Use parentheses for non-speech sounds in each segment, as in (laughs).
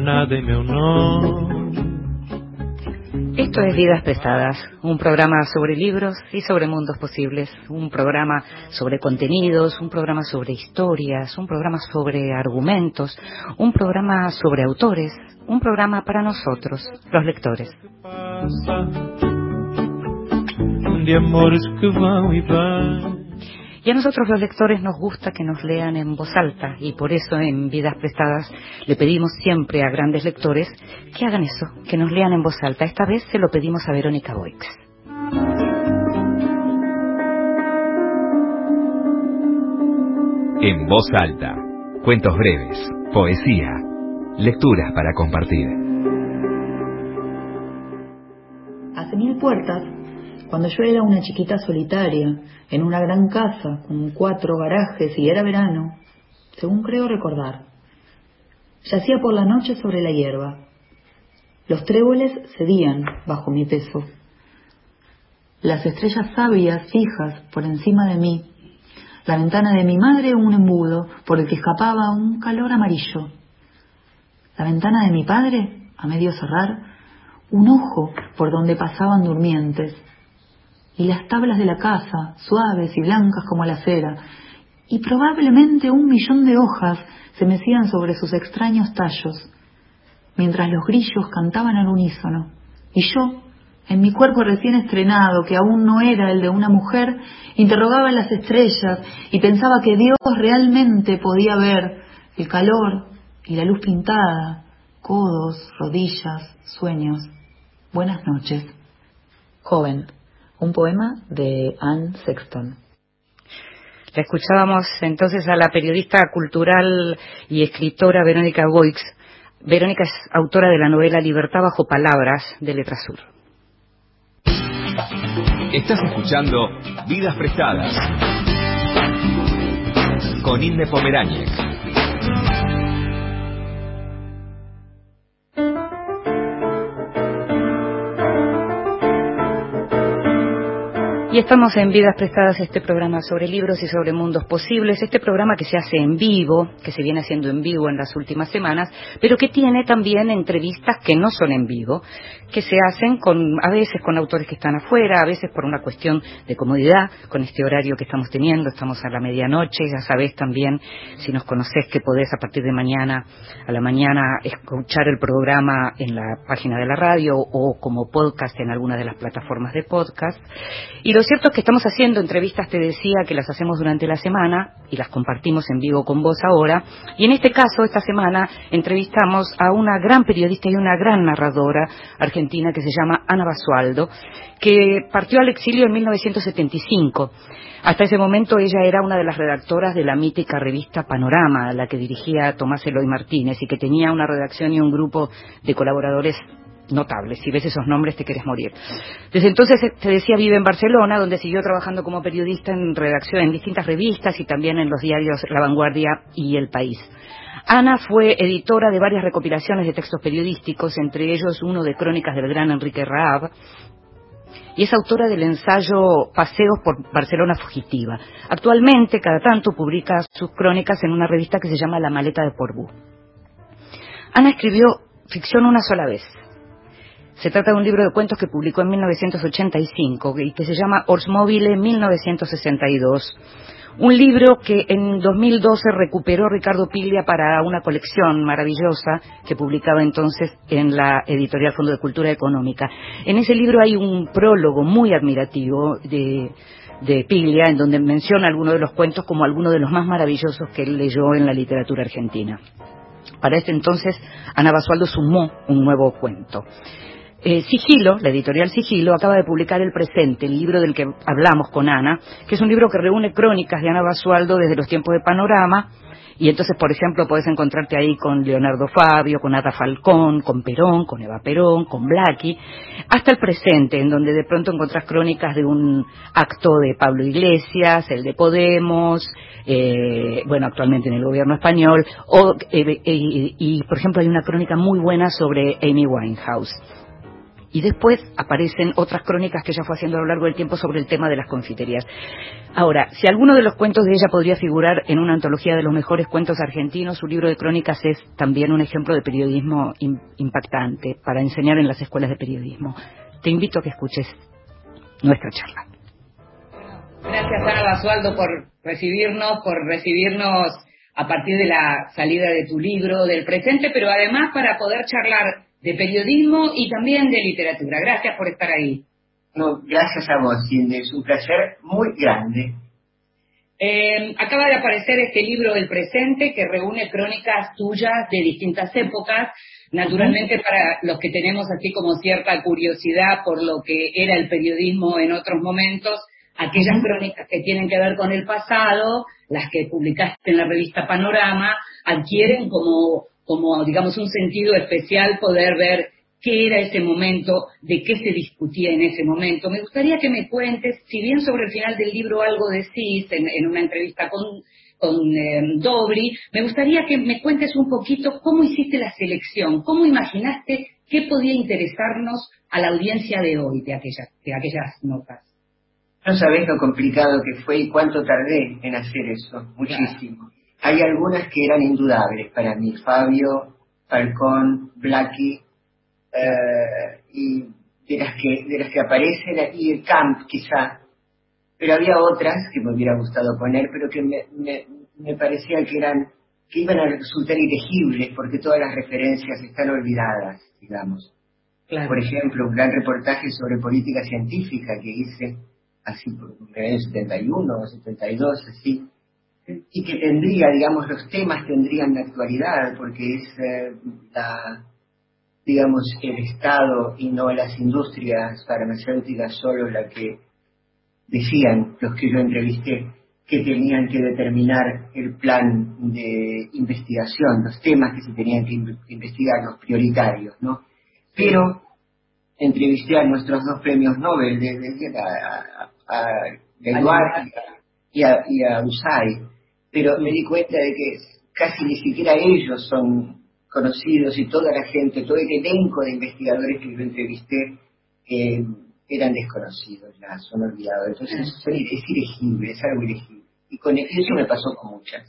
nada em meu nome. Esto es Vidas Pesadas, un programa sobre libros y sobre mundos posibles, un programa sobre contenidos, un programa sobre historias, un programa sobre argumentos, un programa sobre autores, un programa para nosotros, los lectores. De amores que vão e vêm. Y a nosotros los lectores nos gusta que nos lean en voz alta y por eso en Vidas Prestadas le pedimos siempre a grandes lectores que hagan eso, que nos lean en voz alta. Esta vez se lo pedimos a Verónica Boix. En voz alta, cuentos breves, poesía, lecturas para compartir. Hace mil puertas, cuando yo era una chiquita solitaria, en una gran casa con cuatro garajes y era verano, según creo recordar, yacía por la noche sobre la hierba. Los tréboles cedían bajo mi peso. Las estrellas sabias fijas por encima de mí. La ventana de mi madre un embudo por el que escapaba un calor amarillo. La ventana de mi padre, a medio cerrar, un ojo por donde pasaban durmientes. Y las tablas de la casa, suaves y blancas como la cera. Y probablemente un millón de hojas se mecían sobre sus extraños tallos, mientras los grillos cantaban al unísono. Y yo, en mi cuerpo recién estrenado, que aún no era el de una mujer, interrogaba las estrellas y pensaba que Dios realmente podía ver el calor y la luz pintada, codos, rodillas, sueños. Buenas noches. Joven, un poema de Anne Sexton. La escuchábamos entonces a la periodista cultural y escritora Verónica Boix. Verónica es autora de la novela Libertad bajo palabras de Letrasur. Estás escuchando Vidas Prestadas con Inde Pomeráñez. Estamos en Vidas Prestadas, este programa sobre libros y sobre mundos posibles, este programa que se hace en vivo, que se viene haciendo en vivo en las últimas semanas, pero que tiene también entrevistas que no son en vivo, que se hacen con, a veces con autores que están afuera, a veces por una cuestión de comodidad, con este horario que estamos teniendo, estamos a la medianoche, ya sabés también, si nos conocés, que podés a partir de mañana, a la mañana, escuchar el programa en la página de la radio o como podcast en alguna de las plataformas de podcast. Y lo cierto es que estamos haciendo entrevistas, te decía, que las hacemos durante la semana y las compartimos en vivo con vos ahora. Y en este caso, esta semana, entrevistamos a una gran periodista y una gran narradora argentina que se llama Ana Basualdo, que partió al exilio en 1975. Hasta ese momento ella era una de las redactoras de la mítica revista Panorama, la que dirigía Tomás Eloy Martínez y que tenía una redacción y un grupo de colaboradores notables. Si ves esos nombres te quieres morir. Desde entonces, te decía, vive en Barcelona, donde siguió trabajando como periodista en redacción en distintas revistas y también en los diarios La Vanguardia y El País. Ana fue editora de varias recopilaciones de textos periodísticos, entre ellos uno de crónicas del gran Enrique Raab, y es autora del ensayo Paseos por Barcelona Fugitiva. Actualmente, cada tanto, publica sus crónicas en una revista que se llama La Maleta de Porbú. Ana escribió ficción una sola vez, se trata de un libro de cuentos que publicó en 1985 y que se llama Orsmobile 1962. Un libro que en 2012 recuperó Ricardo Piglia para una colección maravillosa que publicaba entonces en la editorial Fondo de Cultura Económica. En ese libro hay un prólogo muy admirativo de, de Piglia en donde menciona algunos de los cuentos como algunos de los más maravillosos que él leyó en la literatura argentina. Para ese entonces, Ana Basualdo sumó un nuevo cuento. Eh, Sigilo, la editorial Sigilo, acaba de publicar El Presente, el libro del que hablamos con Ana, que es un libro que reúne crónicas de Ana Basualdo desde los tiempos de Panorama, y entonces, por ejemplo, puedes encontrarte ahí con Leonardo Fabio, con Ata Falcón, con Perón, con Eva Perón, con Blackie, hasta el presente, en donde de pronto encontrás crónicas de un acto de Pablo Iglesias, el de Podemos, eh, bueno, actualmente en el gobierno español, o, eh, y, y, por ejemplo, hay una crónica muy buena sobre Amy Winehouse. Y después aparecen otras crónicas que ella fue haciendo a lo largo del tiempo sobre el tema de las confiterías. Ahora, si alguno de los cuentos de ella podría figurar en una antología de los mejores cuentos argentinos, su libro de crónicas es también un ejemplo de periodismo impactante para enseñar en las escuelas de periodismo. Te invito a que escuches nuestra charla. Gracias Ana Basualdo por recibirnos, por recibirnos a partir de la salida de tu libro, del presente, pero además para poder charlar de periodismo y también de literatura. Gracias por estar ahí. No, gracias a vos, Cindy. Es un placer muy grande. Eh, acaba de aparecer este libro del presente que reúne crónicas tuyas de distintas épocas. Naturalmente para los que tenemos así como cierta curiosidad por lo que era el periodismo en otros momentos, aquellas crónicas que tienen que ver con el pasado, las que publicaste en la revista Panorama, adquieren como como, digamos, un sentido especial poder ver qué era ese momento, de qué se discutía en ese momento. Me gustaría que me cuentes, si bien sobre el final del libro algo decís en, una entrevista con, con em, Dobri, me gustaría que me cuentes un poquito cómo hiciste la selección, cómo imaginaste qué podía interesarnos a la audiencia de hoy de aquellas, de aquellas notas. No sabés lo complicado que fue y cuánto tardé en hacer eso, muchísimo. Hay algunas que eran indudables para mí, Fabio, Falcón, Blackie, eh, y de las que de las que aparecen y el Camp quizá, pero había otras que me hubiera gustado poner, pero que me, me, me parecía que eran que iban a resultar ilegibles porque todas las referencias están olvidadas, digamos. Por ejemplo, un gran reportaje sobre política científica que hice así por en el 71 o 72, así, y que tendría, digamos, los temas tendrían de actualidad, porque es eh, la, digamos, el Estado y no las industrias farmacéuticas solo la que decían los que yo entrevisté que tenían que determinar el plan de investigación, los temas que se tenían que investigar, los prioritarios, ¿no? Pero entrevisté a nuestros dos premios Nobel, de, a, a, y a, y a Usai, pero me di cuenta de que casi ni siquiera ellos son conocidos y toda la gente, todo el elenco de investigadores que yo entrevisté eh, eran desconocidos, ya son olvidados. Entonces es ilegible, es algo ilegible. Y con eso me pasó con muchas.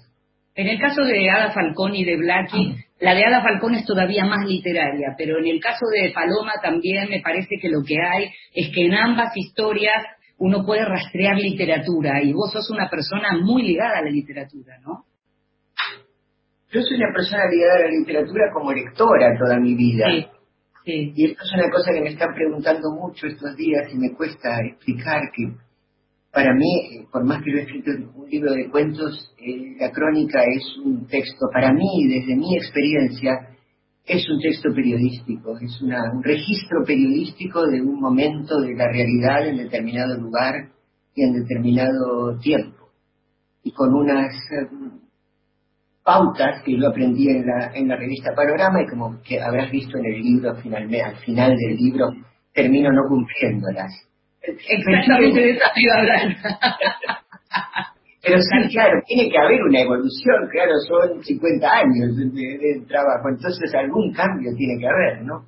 En el caso de Ada Falcón y de Blackie, la de Ada Falcón es todavía más literaria, pero en el caso de Paloma también me parece que lo que hay es que en ambas historias uno puede rastrear literatura y vos sos una persona muy ligada a la literatura, ¿no? Yo soy una persona ligada a la literatura como lectora toda mi vida. Sí, Y esto es una cosa que me están preguntando mucho estos días y me cuesta explicar que para mí, por más que yo he escrito un libro de cuentos, eh, la crónica es un texto, para mí, desde mi experiencia, es un texto periodístico, es un registro periodístico de un momento de la realidad en determinado lugar y en determinado tiempo. Y con unas eh, pautas que yo aprendí en la, en la revista Panorama y como que habrás visto en el libro, finalmente, al final del libro, termino no cumpliéndolas. Exactamente de eso. (laughs) Pero sí, claro, tiene que haber una evolución, claro, son 50 años de, trabajo, entonces algún cambio tiene que haber, ¿no?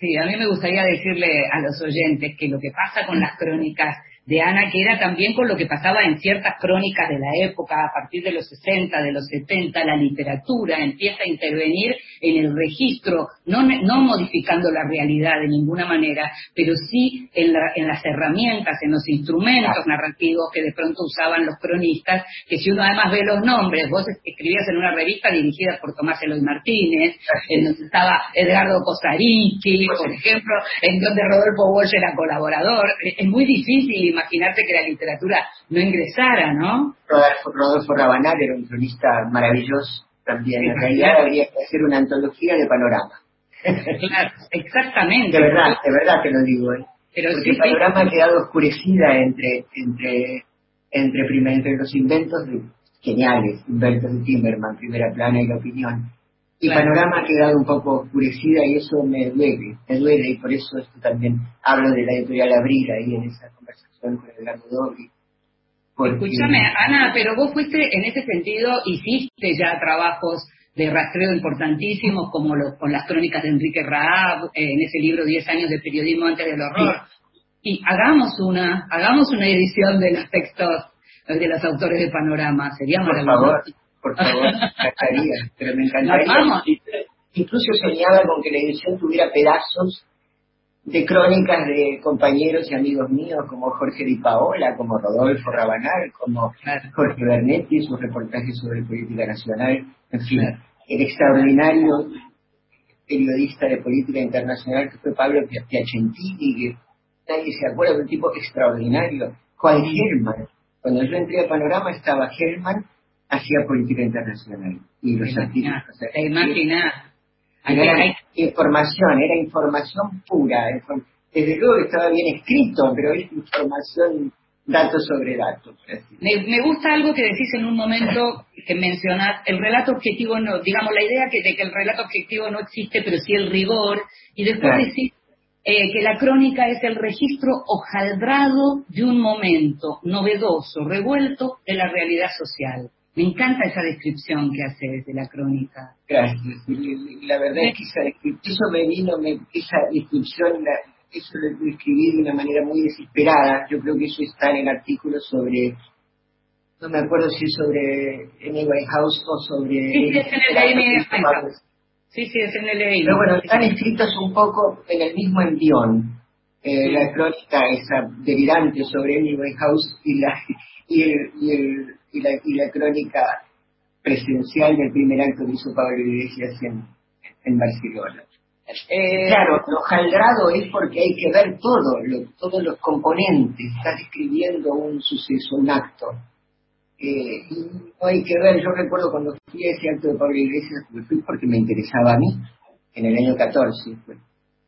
Sí, a mí me gustaría decirle a los oyentes que lo que pasa con las crónicas de Ana, que era también con lo que pasaba en ciertas crónicas de la época, a partir de los 60, de los 70, la literatura empieza a intervenir en el registro, no, no modificando la realidad de ninguna manera, pero sí en, las herramientas, en los instrumentos narrativos que de pronto usaban los cronistas, que si uno además ve los nombres, vos escribías en una revista dirigida por Tomás Eloy Martínez, en donde estaba Edgardo Cosarinsky, por ejemplo, en donde Rodolfo Walsh era colaborador, es muy difícil imaginarte que la literatura no ingresara, ¿no? Rodolfo Rabanal era un cronista maravilloso también. En realidad habría que hacer una antología de panorama. Claro, exactamente. De verdad, de verdad te lo digo. ¿eh? Pero Porque el panorama ha quedado oscurecida entre, entre, entre, entre los inventos de, geniales, inventos de Timberman, Primera Plana y La Opinión. Y Panorama ha quedado un poco oscurecida y eso me duele, me duele y por eso esto también hablo de la editorial Abril ahí en esa conversación con Edgardo Escúchame, Ana, pero vos fuiste en ese sentido, hiciste ya trabajos de rastreo importantísimos, como con las crónicas de Enrique Raab, eh, en ese libro 10 años de periodismo antes del horror. Y hagamos una, hagamos una edición de los textos de los autores de Panorama, sería Por favor, por favor, encantaría, pero me encantaría. Incluso soñaba con que la edición tuviera pedazos de crónicas de compañeros y amigos míos como Jorge Di Paola, como Rodolfo Rabanal, como Jorge Bernetti, sus reportajes sobre política nacional, en fin, el extraordinario periodista de política internacional que fue Pablo Piacentini, que nadie se acuerda de un tipo extraordinario, Juan Germán. Cuando yo entré a Panorama estaba Germán, hacía política internacional. Y los artistas. Te era información, era información pura. Desde luego que estaba bien escrito, pero es información dato sobre datos. Me, gusta algo que decís en un momento que mencionás, el relato objetivo no, digamos la idea que, de que el relato objetivo no existe, pero sí el rigor, y después decís eh, que la crónica es el registro hojaldrado de un momento novedoso, revuelto de la realidad social. Me encanta esa descripción que haces de la crónica. Gracias. La verdad es que esa eso me vino, me, esa descripción, eso lo escribí de una manera muy desesperada. Yo creo que eso está en el artículo sobre, no me acuerdo si es sobre Amy House o sobre... Sí, sí, es en el Amy. Sí, sí, es en el Amy. Pero bueno, están escritos un poco en el mismo envión. Eh, la crónica esa delirante sobre Amy House y la y el, y el y la, y la crónica presencial del primer acto que hizo Pablo Iglesias en, en Barcelona. Eh, claro, lo jaldrado es porque hay que ver todo, todos los componentes. Estás describiendo un suceso, un acto. Eh, y no hay que ver, yo recuerdo cuando fui a ese acto de Pablo Iglesias, fui porque me interesaba a mí, en el año 14.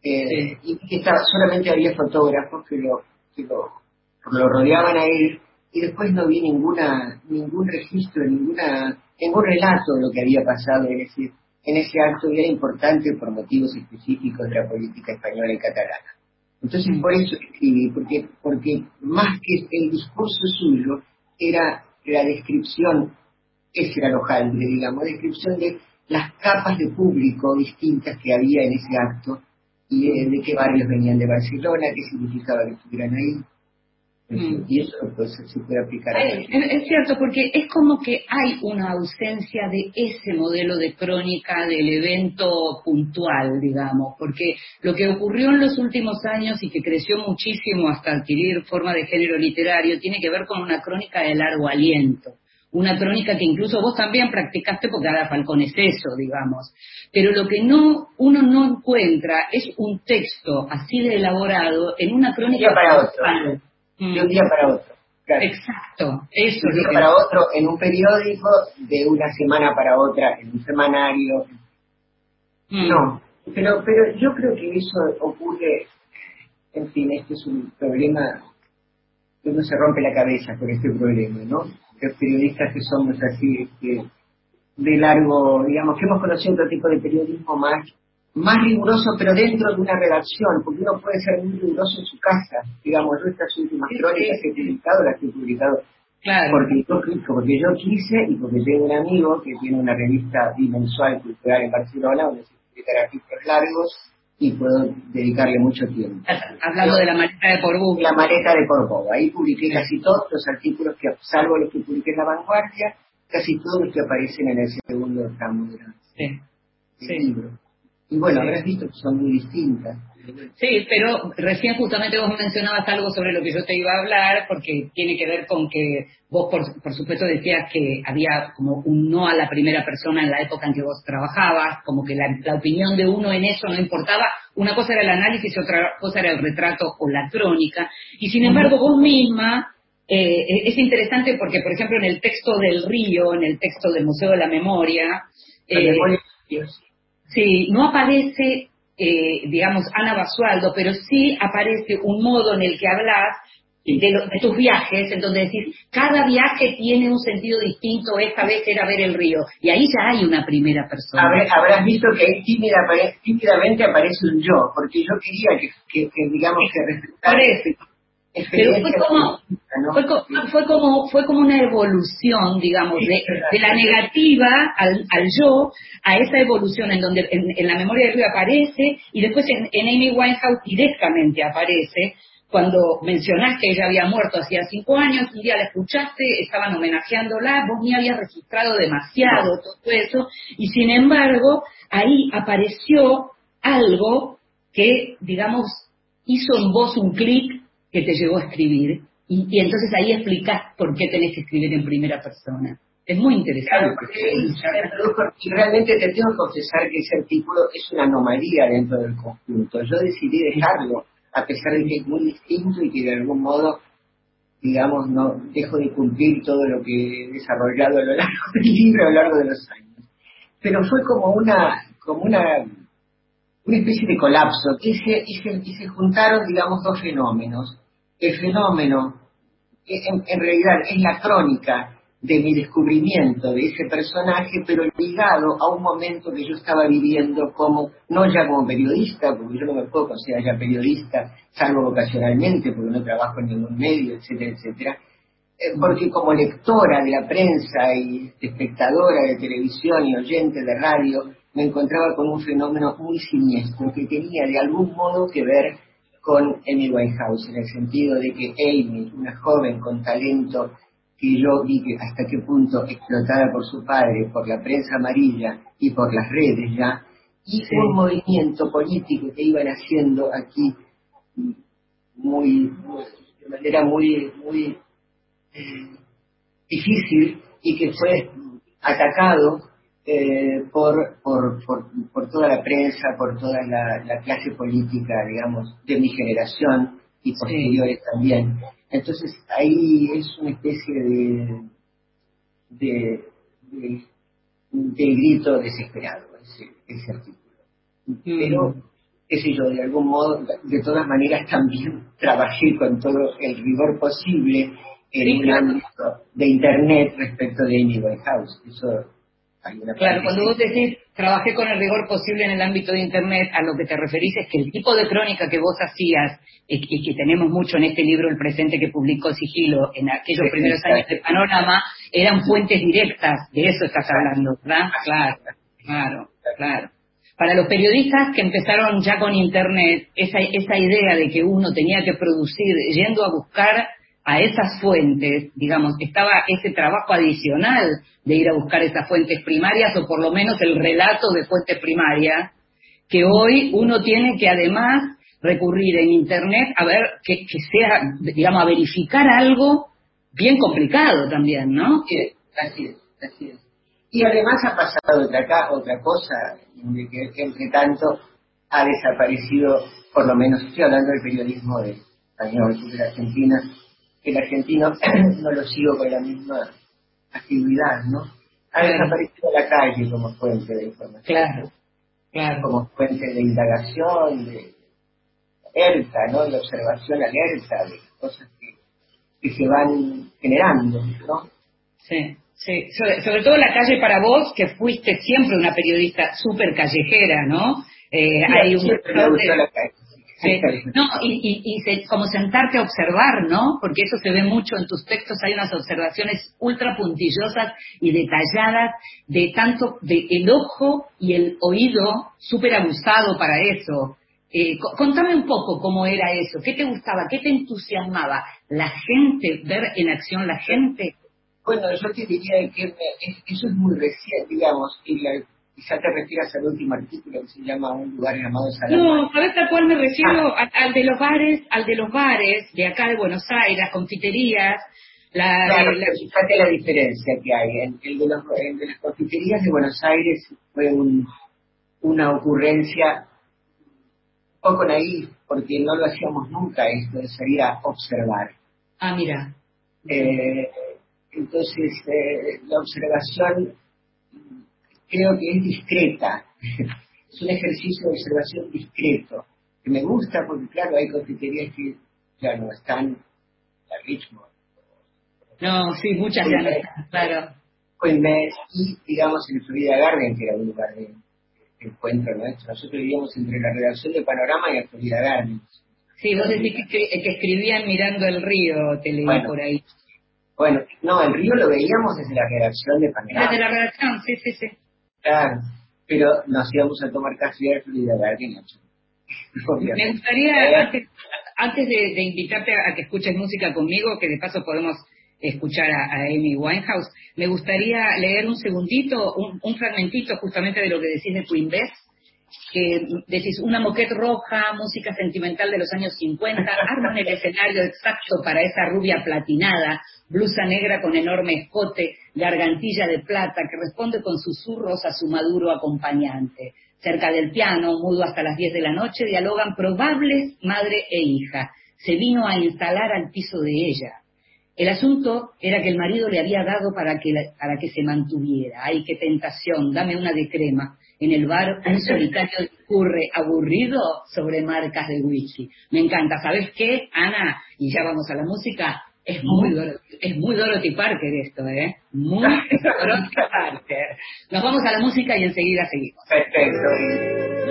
Eh, y que estaba, solamente había fotógrafos que lo, que lo, lo rodeaban a él y después no vi ninguna ningún registro, ninguna ningún relato de lo que había pasado en ese en ese acto y era importante por motivos específicos de la política española y catalana. Entonces por eso escribí, porque, porque más que el discurso suyo era la descripción, ese era lo jaldre, digamos, descripción de las capas de público distintas que había en ese acto y de, de qué barrios venían de Barcelona, qué significaba que estuvieran ahí, Mm. Y eso pues, se puede aplicar. es, cierto, porque es como que hay una ausencia de ese modelo de crónica del evento puntual, digamos, porque lo que ocurrió en los últimos años y que creció muchísimo hasta adquirir forma de género literario tiene que ver con una crónica de largo aliento. Una crónica que incluso vos también practicaste porque Ada Falcón es eso, digamos. Pero lo que no uno no encuentra es un texto así de elaborado en una crónica para de un día para otro. Exacto, eso. De un día para otro en un periódico, de una semana para otra en un semanario. Mm. No, pero, pero yo creo que eso ocurre, en fin, este es un problema, uno se rompe la cabeza con este problema, ¿no? Los periodistas que somos así, este, de largo, digamos, que hemos conocido otro tipo de periodismo más más riguroso, pero dentro de una redacción, porque uno puede ser muy riguroso en su casa. Digamos, yo estas últimas crónicas que he publicado, las he publicado porque, yo, porque yo quise y porque tengo un amigo que tiene una revista bimensual cultural en Barcelona, donde se publican artículos largos y puedo dedicarle mucho tiempo. (laughs) Hablando de la maleta de Porbú. La maleta de Porbú. Ahí publiqué casi todos los artículos que, salvo los que publiqué en La Vanguardia, casi todos los que aparecen en el segundo tramo de sí. libro. Y bueno, habrás visto que son muy distintas. Sí, pero recién justamente vos mencionabas algo sobre lo que yo te iba a hablar, porque tiene que ver con que vos, por, por, supuesto, decías que había como un no a la primera persona en la época en que vos trabajabas, como que la, la opinión de uno en eso no importaba. Una cosa era el análisis y otra cosa era el retrato o la crónica. Y sin embargo, vos misma eh, es interesante porque, por ejemplo, en el texto del río, en el texto del Museo de la Memoria, eh, Sí, no aparece, eh, digamos, Ana Basualdo, pero sí aparece un modo en el que hablas de, tus viajes, en donde decís, cada viaje tiene un sentido distinto, esta vez era ver el río, y ahí ya hay una primera persona. habrás visto que ahí tímidamente aparece un yo, porque yo quería que, digamos, que Aparece. Pero fue como, fue, como, fue como una evolución, digamos, de, de la negativa al, al, yo a esa evolución en donde en, la memoria de Río aparece y después en, en Amy Winehouse directamente aparece cuando mencionaste que ella había muerto hacía cinco años, un día la escuchaste, estaban homenajeándola, vos ni habías registrado demasiado todo eso, y sin embargo, ahí apareció algo que, digamos, hizo en vos un clic que te llevó a escribir. Y, entonces ahí explicás por qué tenés que escribir en primera persona. Es muy interesante. y realmente te tengo que confesar que ese artículo es una anomalía dentro del conjunto. Yo decidí dejarlo, a pesar de que es muy distinto y que de algún modo, digamos, no dejo de cumplir todo lo que he desarrollado a lo largo del libro, a lo largo de los años. Pero fue como una, como una una especie de colapso, y se, se, se juntaron, digamos, dos fenómenos. El fenómeno, en, en, realidad, es la crónica de mi descubrimiento de ese personaje, pero ligado a un momento que yo estaba viviendo como, no ya como periodista, porque yo no me puedo considerar ya periodista, salvo ocasionalmente, porque no trabajo en ningún medio, etcétera, etcétera, eh, porque como lectora de la prensa y espectadora de televisión y oyente de radio, me encontraba con un fenómeno muy siniestro que tenía de algún modo que ver con Amy Winehouse, en el sentido de que Amy, una joven con talento que yo vi que hasta qué punto explotada por su padre, por la prensa amarilla y por las redes ya, y un movimiento político que iban haciendo aquí muy, de manera muy, muy eh, difícil y que fue atacado eh, por, por, por, toda la prensa, por toda la, clase política, digamos, de mi generación y posteriores también. Entonces ahí es una especie de, de, de, grito desesperado ese, ese artículo. Mm. Pero, qué sé yo, de algún modo, de todas maneras también (laughs) trabajé con todo el rigor posible en un ámbito de Internet respecto de Amy House. Eso Claro, cuando vos decís trabajé con el rigor posible en el ámbito de Internet, a lo que te referís es que el tipo de crónica que vos hacías y, que tenemos mucho en este libro, el presente que publicó Sigilo, en aquellos primeros años de Panorama, eran fuentes directas, de eso estás hablando, ¿verdad? Claro, claro, claro. Para los periodistas que empezaron ya con Internet, esa, esa idea de que uno tenía que producir yendo a buscar a esas fuentes, digamos, estaba ese trabajo adicional de ir a buscar esas fuentes primarias o por lo menos el relato de fuentes primarias, que hoy uno tiene que además recurrir en Internet a ver que, sea, digamos, a verificar algo bien complicado también, ¿no? Sí, así es, así es. Y además ha pasado otra, otra cosa, de que entre tanto ha desaparecido, por lo menos estoy hablando del periodismo de español, de Argentina, el argentino (clears throat) no lo sigo con la misma actividad, ¿no? Ha desaparecido la calle como fuente de información. Claro, claro. Como fuente de indagación, de alerta, ¿no? De observación alerta, de cosas que, que se van generando, ¿no? Sí. Sí, sobre, todo la calle para vos, que fuiste siempre una periodista súper callejera, ¿no? Eh, hay un... La calle. No, y, y, como sentarte a observar, ¿no? Porque eso se ve mucho en tus textos, hay unas observaciones ultra puntillosas y detalladas de tanto de el ojo y el oído súper abusado para eso. Eh, contame un poco cómo era eso, qué te gustaba, qué te entusiasmaba, la gente, ver en acción la gente. Bueno, yo te diría que eso es muy reciente, digamos, y la, quizá te refieras al último artículo que se llama Un lugar llamado Salamanca. No, ¿sabes a cuál me refiero? Ah. al de los bares, al de los bares de acá de Buenos Aires, las confiterías. La, claro, la, fíjate la diferencia que hay. El, el, de, los, de las confiterías de Buenos Aires fue un, una ocurrencia un poco naif, porque no lo hacíamos nunca esto de salir a observar. Ah, mira. Eh, entonces, eh, la observación creo que es discreta. (laughs) es un ejercicio de observación discreto, que me gusta porque, claro, hay confiterías que ya no están a ritmo. No, sí, muchas ya no están, claro. y, digamos, en Florida Garden, que era un lugar de, encuentro nuestro. Nosotros vivíamos entre la redacción de Panorama y la Florida Garden. Sí, vos decís que, que escribían mirando el río, te leí por ahí. Bueno, no, el río lo veíamos desde la redacción de Panorama. Desde la redacción, sí, sí, sí. Claro, pero nos íbamos a tomar café y de verdad que Me gustaría, antes, de, invitarte a, que escuches música conmigo, que de paso podemos escuchar a, Amy Winehouse, me gustaría leer un segundito, un, fragmentito justamente de lo que decís de Queen Bess, que decís una moquette roja, música sentimental de los años 50, (laughs) arman el escenario exacto para esa rubia platinada, blusa negra con enorme escote, gargantilla de plata, que responde con susurros a su maduro acompañante. Cerca del piano, mudo hasta las 10 de la noche, dialogan probables madre e hija. Se vino a instalar al piso de ella. El asunto era que el marido le había dado para que, para que se mantuviera. ¡Ay, qué tentación! Dame una de crema. En el bar un solitario discurre aburrido sobre marcas de whisky. Me encanta. ¿Sabes qué, Ana? Y ya vamos a la música. Es muy, es muy Dorothy Parker esto, ¿eh? Muy (laughs) Dorothy Parker. Nos vamos a la música y enseguida seguimos. Perfecto.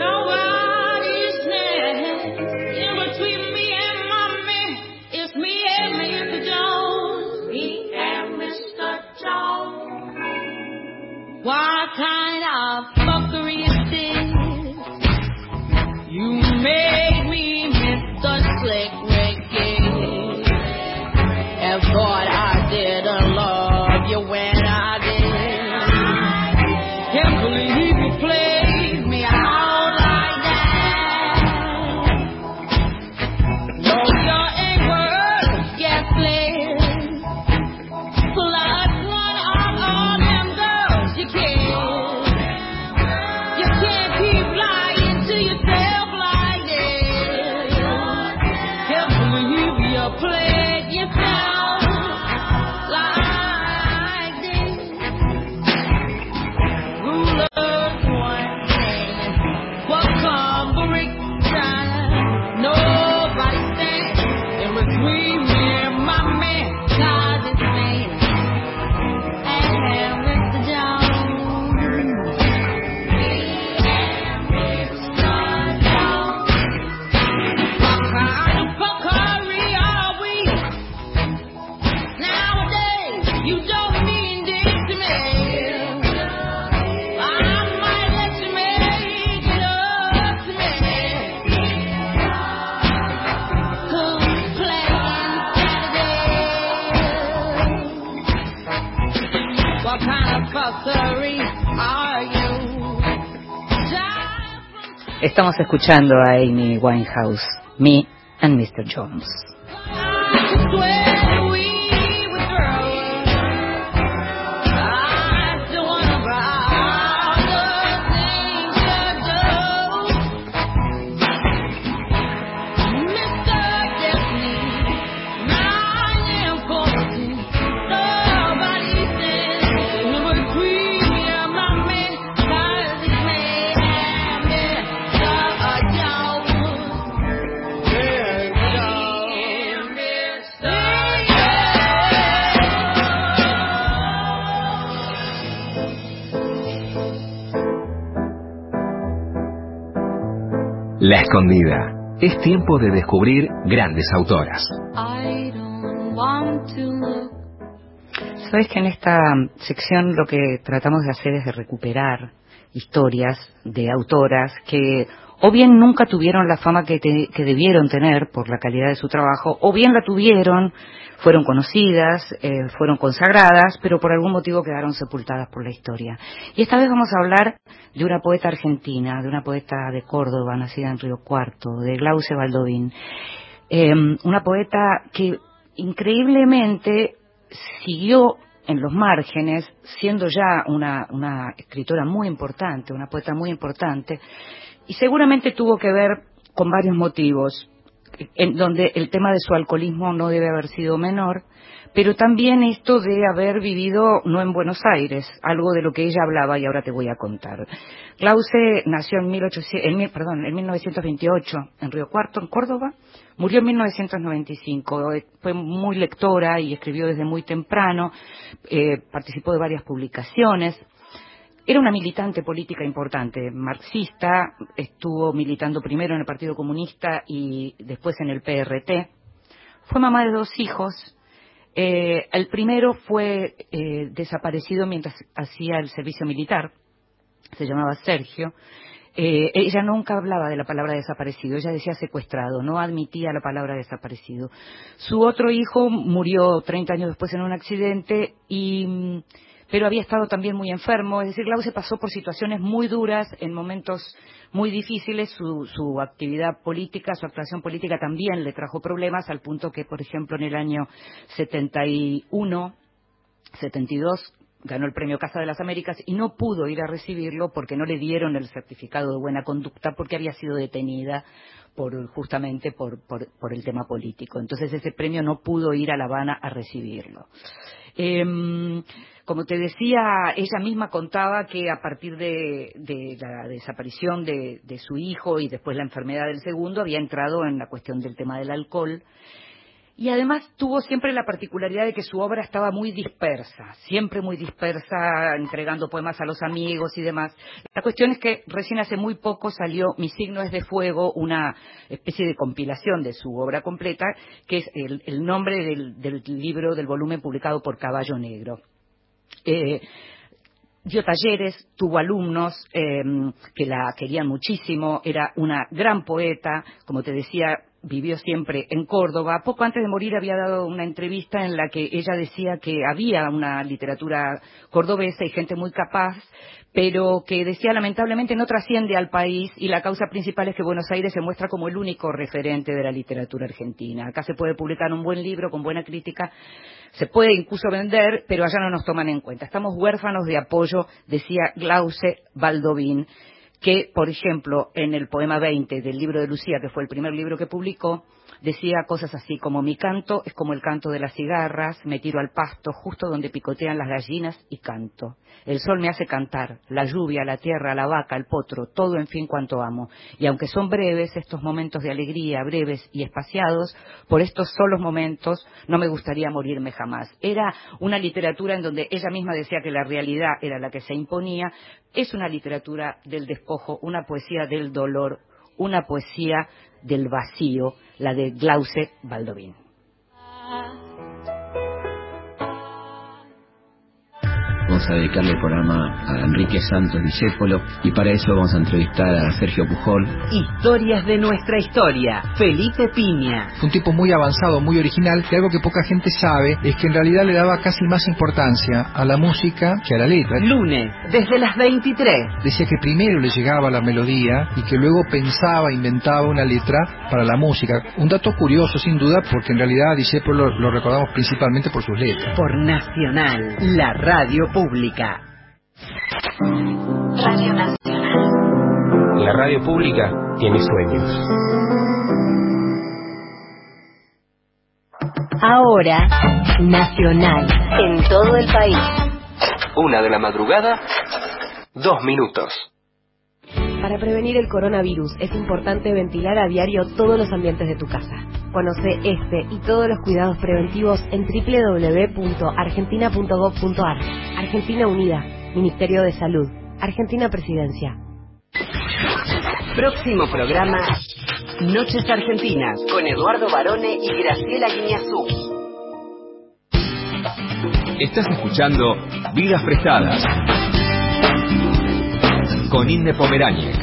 Estamos escuchando a Amy Winehouse, Me and Mr. Jones. La escondida. Es tiempo de descubrir grandes autoras. Sabes que en esta sección lo que tratamos de hacer es de recuperar historias de autoras que o bien nunca tuvieron la fama que, te- que debieron tener por la calidad de su trabajo, o bien la tuvieron, fueron conocidas, eh, fueron consagradas, pero por algún motivo quedaron sepultadas por la historia. Y esta vez vamos a hablar de una poeta argentina, de una poeta de Córdoba, nacida en Río Cuarto, de Glauce Baldovín. Eh, una poeta que increíblemente siguió en los márgenes, siendo ya una escritora muy importante, una poeta muy importante, y seguramente tuvo que ver con varios motivos, en donde el tema de su alcoholismo no debe haber sido menor, pero también esto de haber vivido no en Buenos Aires, algo de lo que ella hablaba y ahora te voy a contar. Clause nació en, 1800 en perdón, en 1928 en Río Cuarto, en Córdoba, murió en 1995, eh, fue muy lectora y escribió desde muy temprano, eh, participó de varias publicaciones. Era una militante política importante, marxista, estuvo militando primero en el Partido Comunista y después en el PRT. Fue mamá de dos hijos. Eh, el primero fue eh, desaparecido mientras hacía el servicio militar. Se llamaba Sergio. Eh, ella nunca hablaba de la palabra desaparecido, ella decía secuestrado, no admitía la palabra desaparecido. Su otro hijo murió 30 años después en un accidente y mm, pero había estado también muy enfermo, es decir, se pasó por situaciones muy duras en momentos muy difíciles, su, su actividad política, su actuación política también le trajo problemas al punto que, por ejemplo, en el año 71, 72, ganó el premio Casa de las Américas y no pudo ir a recibirlo porque no le dieron el certificado de buena conducta porque había sido detenida por, justamente por, por el tema político. Entonces ese premio no pudo ir a La Habana a recibirlo. Eh, como te decía, ella misma contaba que a partir de, de la desaparición de, de, su hijo y después la enfermedad del segundo había entrado en la cuestión del tema del alcohol y además tuvo siempre la particularidad de que su obra estaba muy dispersa, siempre muy dispersa, entregando poemas a los amigos y demás. La cuestión es que recién hace muy poco salió Mi signo es de fuego, una especie de compilación de su obra completa, que es el, nombre del, del, libro, del volumen publicado por Caballo Negro. Eh, dio talleres, tuvo alumnos eh, que la querían muchísimo, era una gran poeta, como te decía, vivió siempre en Córdoba. Poco antes de morir había dado una entrevista en la que ella decía que había una literatura cordobesa y gente muy capaz, pero que decía lamentablemente no trasciende al país y la causa principal es que Buenos Aires se muestra como el único referente de la literatura argentina. Acá se puede publicar un buen libro con buena crítica, se puede incluso vender, pero allá no nos toman en cuenta. Estamos huérfanos de apoyo, decía Glauce Baldovín que, por ejemplo, en el poema 20 del libro de Lucía, que fue el primer libro que publicó, decía cosas así como mi canto es como el canto de las cigarras, me tiro al pasto justo donde picotean las gallinas y canto. El sol me hace cantar, la lluvia, la tierra, la vaca, el potro, todo en fin cuanto amo. Y aunque son breves estos momentos de alegría, breves y espaciados, por estos solos momentos no me gustaría morirme jamás. Era una literatura en donde ella misma decía que la realidad era la que se imponía. Es una literatura del despojo, una poesía del dolor, una poesía del vacío, la de Glauce Baldovín. Vamos a dedicarle el programa a Enrique Santos Discépolo y para eso vamos a entrevistar a Sergio Pujol. Historias de nuestra historia. Felipe Piña. Fue un tipo muy avanzado, muy original y algo que poca gente sabe es que en realidad le daba casi más importancia a la música que a la letra. Lunes, desde las 23. Decía que primero le llegaba la melodía y que luego pensaba, inventaba una letra para la música. Un dato curioso sin duda porque en realidad a Discépolo lo, lo recordamos principalmente por sus letras. Por Nacional, la radio pública. Radio Nacional. La radio pública tiene sueños. Ahora, Nacional. En todo el país. Una de la madrugada, dos minutos. Para prevenir el coronavirus es importante ventilar a diario todos los ambientes de tu casa. Conoce este y todos los cuidados preventivos en www.argentina.gov.ar. Argentina Unida, Ministerio de Salud, Argentina Presidencia. Próximo programa, Noches Argentinas, con Eduardo Barone y Graciela Guiñazú. Estás escuchando Vidas Prestadas con Inde Pomeráñez.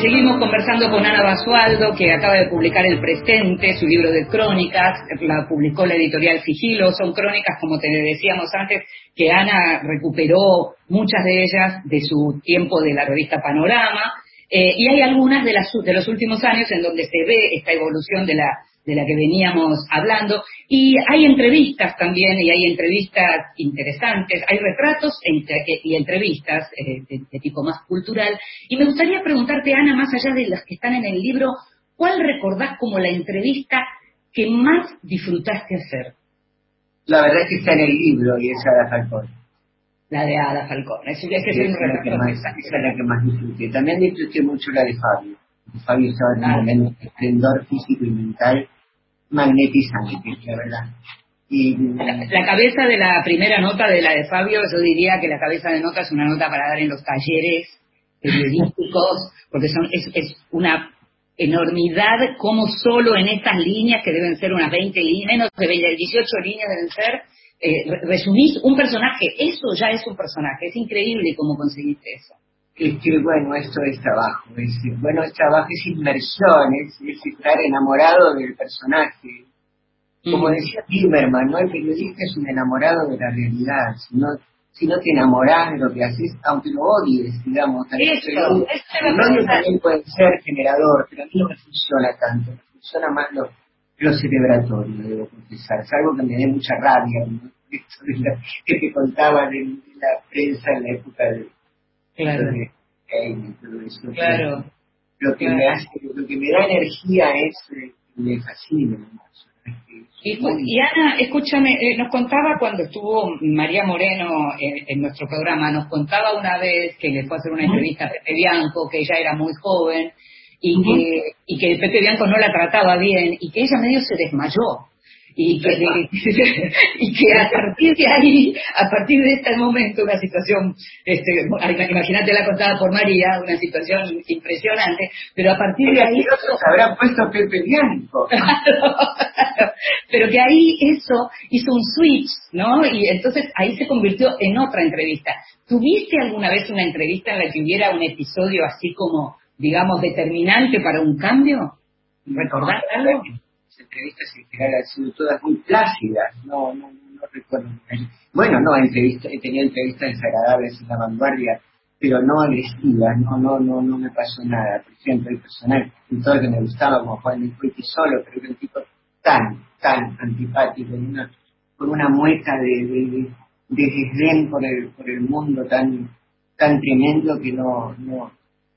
Seguimos conversando con Ana Basualdo, que acaba de publicar El Presente, su libro de crónicas, la publicó la editorial Sigilo. Son crónicas, como te decíamos antes, que Ana recuperó muchas de ellas de su tiempo de la revista Panorama. Eh, y hay algunas de, las, de los últimos años en donde se ve esta evolución de la, de la que veníamos hablando. Y hay entrevistas también, y hay entrevistas interesantes, hay retratos y entrevistas eh, de, de, tipo más cultural. Y me gustaría preguntarte, Ana, más allá de las que están en el libro, ¿cuál recordás como la entrevista que más disfrutaste hacer? La verdad es que está en el libro y es Ada Falcón. La de Ada Falcón, es, es, es, es, la que más, esa es la que más disfruté. También disfruté mucho la de Fabio. Fabio estaba en un momento de esplendor físico y mental magnetizante, la verdad. Y, La cabeza de la primera nota de la de Fabio, yo diría que la cabeza de nota es una nota para dar en los talleres periodísticos, porque son, es, una enormidad como solo en estas líneas, que deben ser unas 20 líneas, menos de 20, 18 líneas deben ser, eh, re- resumís un personaje. Eso ya es un personaje. Es increíble cómo conseguiste eso. Es que bueno, esto es trabajo, es, bueno, es trabajo, es inmersión, es, es estar enamorado del personaje. Como decía Timerman, ¿no? El periodista es un enamorado de la realidad. Si no, si no te enamorás de lo que haces, aunque lo odies, digamos. también Eso, odio parece- también puede ser generador, pero a mí no me funciona tanto. Me funciona más lo, lo celebratorio, debo confesar. Salvo que me dé mucha rabia, ¿no? (laughs) Esto de la- que te contaban en la prensa en la época de, Claro. todo eso. Claro. Lo que Claro. me hace, lo que me da energía es, eh, me fascina. Y, y Ana, escúchame, eh, nos contaba cuando estuvo María Moreno en, en nuestro programa, nos contaba una vez que le fue a hacer una entrevista a Pepe Bianco, que ella era muy joven, y, que, y que Pepe Bianco no la trataba bien, y que ella medio se desmayó. Y que, (laughs) y que a partir de ahí, a partir de este momento, una situación, este, imagínate la contada por María, una situación impresionante, pero a partir de ahí... Se habrá puesto Pepe Bianco. (laughs) pero que ahí eso hizo un switch, ¿no? Y entonces ahí se convirtió en otra entrevista. ¿Tuviste alguna vez una entrevista en la que hubiera un episodio así como, digamos, determinante para un cambio? ¿Recordás algo? Entrevistas en general han sido todas muy plácidas, no, no, no recuerdo. Bueno, no, entrevista, he entrevistas desagradables en la vanguardia, pero no agresivas, no, no, no, no me pasó nada. Por ejemplo, el personal, el todo que me gustaba como Juan de Cuiti solo, pero era un tipo tan, tan antipático, con una, con una mueca de, de, de, de desdén por el, por el mundo tan, tan tremendo que no, no,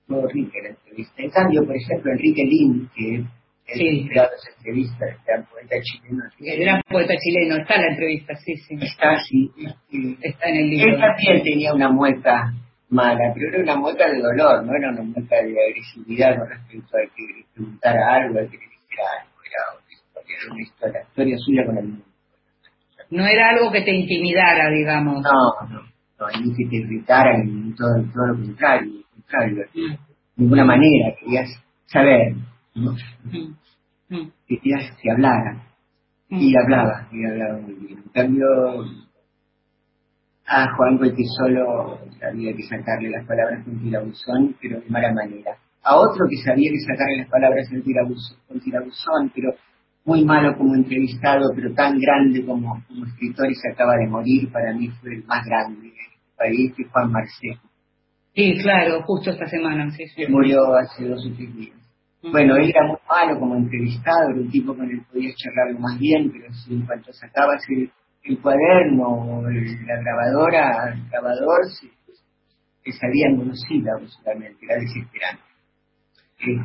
horrible la entrevista. En cambio, por ejemplo, Enrique Lin, que Sí. entrevista, el gran poeta chileno, El gran poeta chileno, está en la entrevista, sí, sí. está este, Está en el libro. él también tenía una mueca mala, pero era una mueca de dolor, no era una mueca de agresividad con respecto al que le preguntara algo, al que le dijera algo, era una historia, era una historia, la historia suya con el mundo. No era algo que te intimidara, digamos. No, no, no, ni que te irritara, ni todo, todo lo contrario, lo contrario, de ninguna manera, querías saber, que hablara, y hablaba, y hablaba muy bien. En cambio, a Juan que solo había que sacarle las palabras con tirabuzón, pero de mala manera. A otro que sabía que sacarle las palabras con tirabuzón, con tirabuzón pero muy malo como entrevistado, pero tan grande como, como escritor y se acaba de morir, para mí fue el más grande del país, que Juan Marcelo, Sí, claro, justo esta semana, sí, murió hace dos o tres días. Bueno, él era muy malo como entrevistado, era un tipo con el que podías charlarlo más bien, pero si en cuanto sacabas el, el cuaderno o la grabadora, el grabador, se, se salía en monosílabos solamente, era desesperante.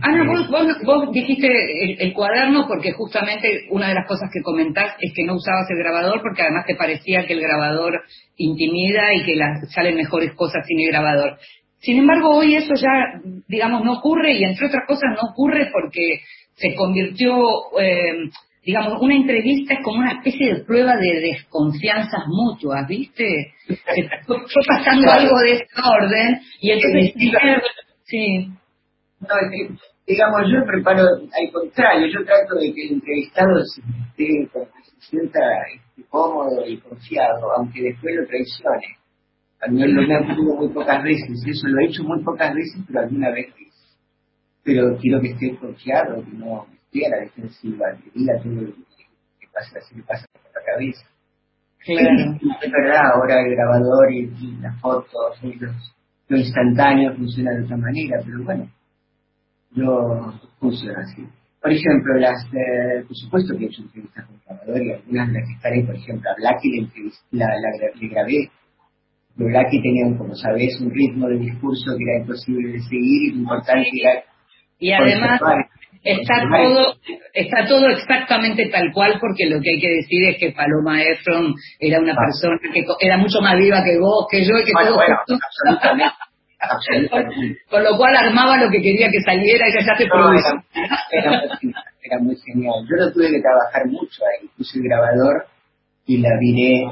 Ana, vos, vos, vos dijiste el, el cuaderno porque justamente una de las cosas que comentás es que no usabas el grabador porque además te parecía que el grabador intimida y que las, salen mejores cosas sin el grabador. Sin embargo, hoy eso ya, digamos, no ocurre y entre otras cosas no ocurre porque se convirtió, eh, digamos, una entrevista es como una especie de prueba de desconfianzas mutuas, ¿viste? Se fue pasando algo de ese orden y entonces... Sí. No, es que, digamos, yo preparo al contrario, yo trato de que el entrevistado se sienta este, cómodo y confiado, aunque después lo traicione. Mí lo ha ocurrido muy pocas veces, eso lo he hecho muy pocas veces, pero alguna vez lo hice. Pero quiero que esté confiado, que no esté a la defensiva, que diga todo lo que, pasa, se le pasa por la cabeza. Claro. Es verdad, ahora el grabador y, y las fotos y los, lo instantáneo funciona de otra manera, pero bueno, no funciona así. Por ejemplo, las, eh, por supuesto que he hecho entrevistas con grabador y algunas de las que estaré, por ejemplo, a le, entrevist- la, la, gra- le grabé. Blacky tenía, como sabés, un ritmo de discurso que era imposible de seguir y lo importante era Y además está todo está todo exactamente tal cual porque lo que hay que decir es que Paloma Efron era una Ah. persona que era mucho más viva que vos, que yo y que Bueno, todo bueno, absolutamente. (laughs) absolutamente. Con lo cual armaba lo que quería que saliera y ella ya te No, era, era muy, era muy genial. Yo no tuve que trabajar mucho ahí. Puse el grabador y la miré,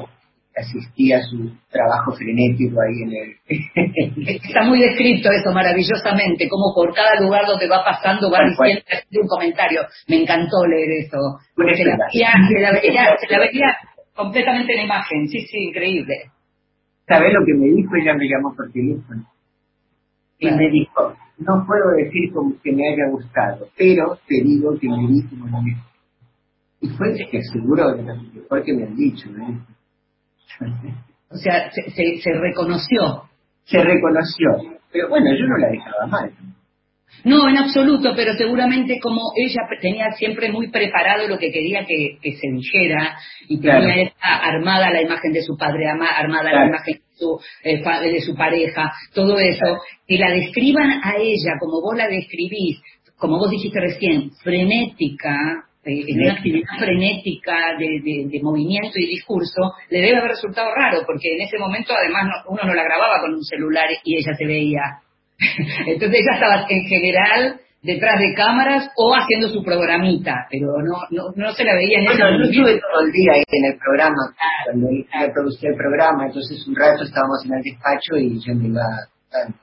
asistí a su trabajo frenético ahí en el... Está muy descrito eso maravillosamente, como por cada lugar donde va pasando va diciendo un comentario. Me encantó leer eso. Una Se la, veía, se, la veía, se la veía completamente en imagen. Sí, sí, increíble. ¿Sabes lo que me dijo? Ella me llamó por teléfono. Y me dijo, no puedo decir como que me haya gustado, pero te digo que me di como. Y fue que seguro de lo mejor que me han dicho. O sea, se, se, se reconoció. Se reconoció. Pero bueno, yo no la dejaba mal. No, en absoluto, pero seguramente como ella tenía siempre muy preparado lo que quería que, que se dijera y tenía Claro. esta armada la imagen de su padre, armada la imagen de su, eh, de su pareja, todo eso, que la describan a ella como vos la describís, como vos dijiste recién, frenética, en una actividad frenética de, de- de movimiento y discurso, le debe haber resultado raro, porque en ese momento además no- uno no la grababa con un celular y ella se veía. (laughs) Entonces ella estaba en general detrás de cámaras o haciendo su programita, pero no no, no se la veía en ese Bueno, yo movimiento. estuve todo el día ahí en el programa, cuando yo producía el programa, entonces un rato estábamos en el despacho y yo me iba dando.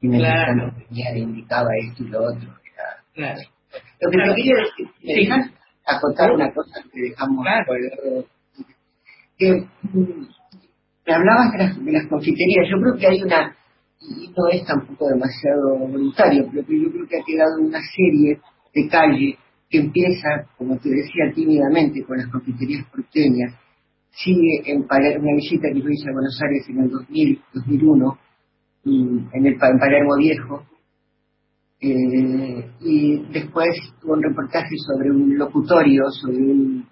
Y me Claro. indicaba, venía, le indicaba esto y lo otro. Era- Claro. Lo que te quería decir, ¿me Sí. dejas acotar una cosa que dejamos colgado? Que mm, me hablabas de las, de las confiterías, yo creo que hay una, y no es tampoco demasiado voluntario, pero que yo creo que ha quedado una serie de calle que empieza, como te decía, tímidamente con las confiterías porteñas, sigue en Palermo, una visita que yo hice a Buenos Aires en el 2000, 2001, y en, el, en Palermo Viejo, eh, y después un reportaje sobre un locutorio, sobre un,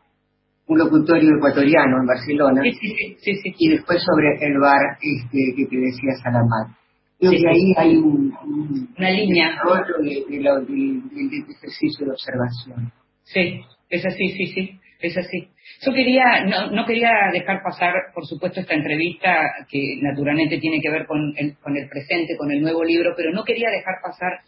un locutorio ecuatoriano en Barcelona, Sí, sí, sí, sí, sí. y después sobre el bar este, que te decía Salamar. Creo que ahí hay un, un Una línea. desarrollo de, de del- del- del ejercicio de observación. Sí, es así, sí, sí, es así. Yo quería, no, no quería dejar pasar, por supuesto, esta entrevista que naturalmente tiene que ver con el, con el presente, con el nuevo libro, pero no quería dejar pasar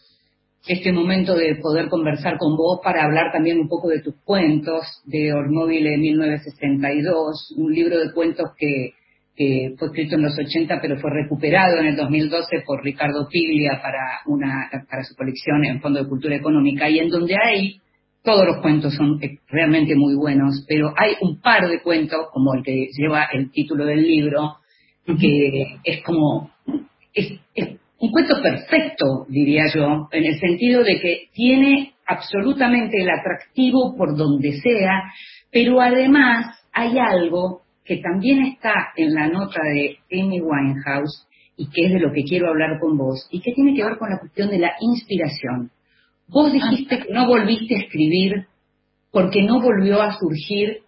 este momento de poder conversar con vos para hablar también un poco de tus cuentos, de Ormóvil de 1962, un libro de cuentos que, que fue escrito en los 80 pero fue recuperado en el 2012 por Ricardo Piglia para, una, para su colección en Fondo de Cultura Económica y en donde hay todos los cuentos son realmente muy buenos, pero hay un par de cuentos, como el que lleva el título del libro, que es como, es, es un cuento perfecto, diría yo, en el sentido de que tiene absolutamente el atractivo por donde sea, pero además hay algo que también está en la nota de Amy Winehouse y que es de lo que quiero hablar con vos, y que tiene que ver con la cuestión de la inspiración. Vos dijiste que no volviste a escribir porque no volvió a surgir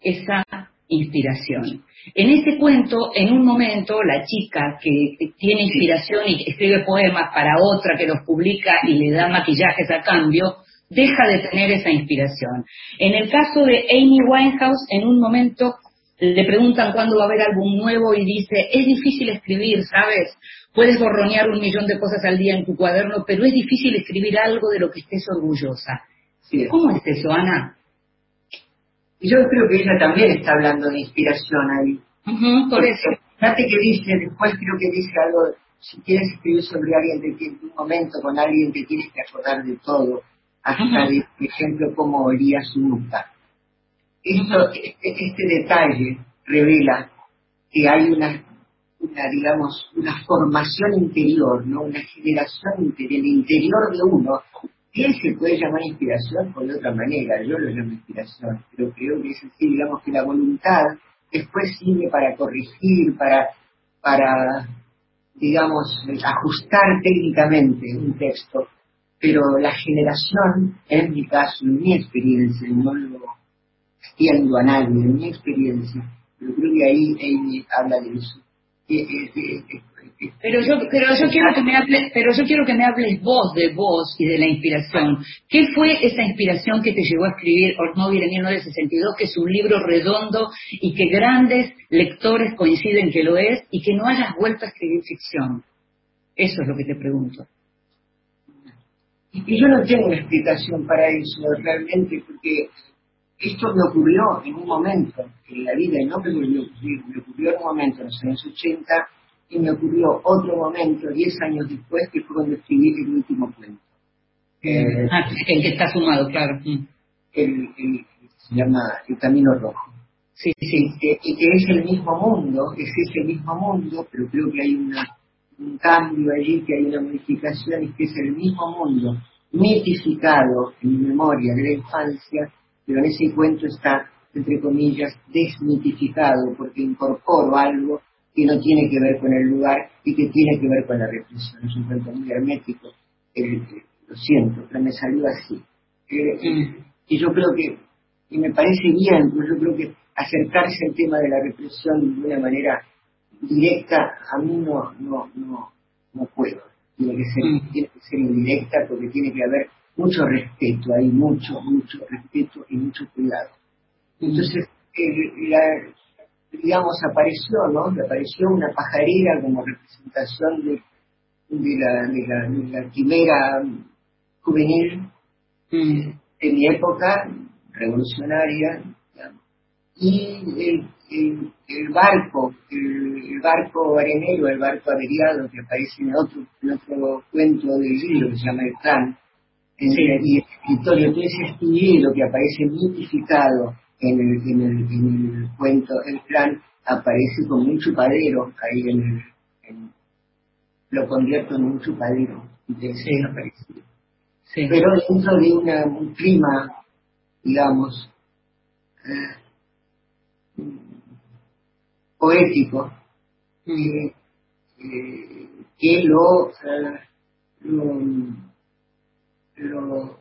esa inspiración. En ese cuento, en un momento, la chica que tiene inspiración y escribe poemas para otra que los publica y le da maquillajes a cambio, deja de tener esa inspiración. En el caso de Amy Winehouse, en un momento le preguntan cuándo va a haber álbum nuevo y dice, es difícil escribir, ¿sabes? Puedes borronear un millón de cosas al día en tu cuaderno, pero es difícil escribir algo de lo que estés orgullosa. Sí. ¿Cómo es eso, Ana? Y yo creo que ella también está hablando de inspiración ahí. Por eso. Fíjate que dice, después creo que dice algo, si quieres escribir sobre alguien, te tienes un momento con alguien, te tienes que acordar de todo, hasta de, por ejemplo, cómo olía su nuca. Esto, este, este detalle revela que hay una, una, digamos, una formación interior, ¿no? Una generación interior, el interior de uno, que se puede llamar inspiración por de otra manera, yo lo llamo inspiración, pero creo que es así, digamos que la voluntad después sirve para corregir, para, para digamos, ajustar técnicamente un texto, pero la generación, en mi caso, en mi experiencia, no lo extiendo a nadie, en mi experiencia, pero creo que ahí Amy habla de eso. Pero yo, pero yo quiero que me hables, pero yo quiero que me hables vos de vos y de la inspiración. ¿Qué fue esa inspiración que te llevó a escribir Ormóvil en 1962, que es un libro redondo y que grandes lectores coinciden que lo es, y que no hayas vuelto a escribir ficción? Eso es lo que te pregunto. Y yo no tengo explicación para eso realmente, porque esto me ocurrió en un momento en la vida, y no me ocurrió, me ocurrió en un momento en los años 80, y me ocurrió otro momento, 10 años después, que fue cuando escribí el último cuento. Eh, Ah, el que está sumado, claro. Mm. el, el- se llama El Camino Rojo. Sí, sí. Y que, y que es el mismo mundo, es ese mismo mundo, pero creo que hay una, un cambio allí, que hay una modificación, y que es el mismo mundo, mitificado en mi memoria de la infancia, pero en ese cuento está, entre comillas, desmitificado, porque incorporo algo que no tiene que ver con el lugar y que tiene que ver con la represión. Es un cuento muy hermético, eh, eh, lo siento, pero me salió así. Eh, y yo creo que, y me parece bien, pues yo creo que acercarse al tema de la represión de una manera directa, a mí no, no, no, no puedo. Tiene que ser, tiene que ser indirecta porque tiene que haber mucho respeto, hay mucho, mucho respeto y mucho cuidado. Entonces, eh, la- digamos, apareció, ¿no? Apareció una pajarera como representación de, de, la, de, la, de la quimera juvenil de mi época, revolucionaria, digamos. y el, el, el barco, el, el barco arenero, el barco averiado que aparece en otro, en otro cuento del libro que se llama El Plan, en el, y el escritorio, todo ese astillero que aparece mitificado en el, en el, en el cuento El Plan, aparece como un chupadero ahí en el, en- lo convierto en un chupadero de desaparecido. Pero dentro de una, un clima, digamos, eh, poético, que, eh, que lo, eh, lo, lo,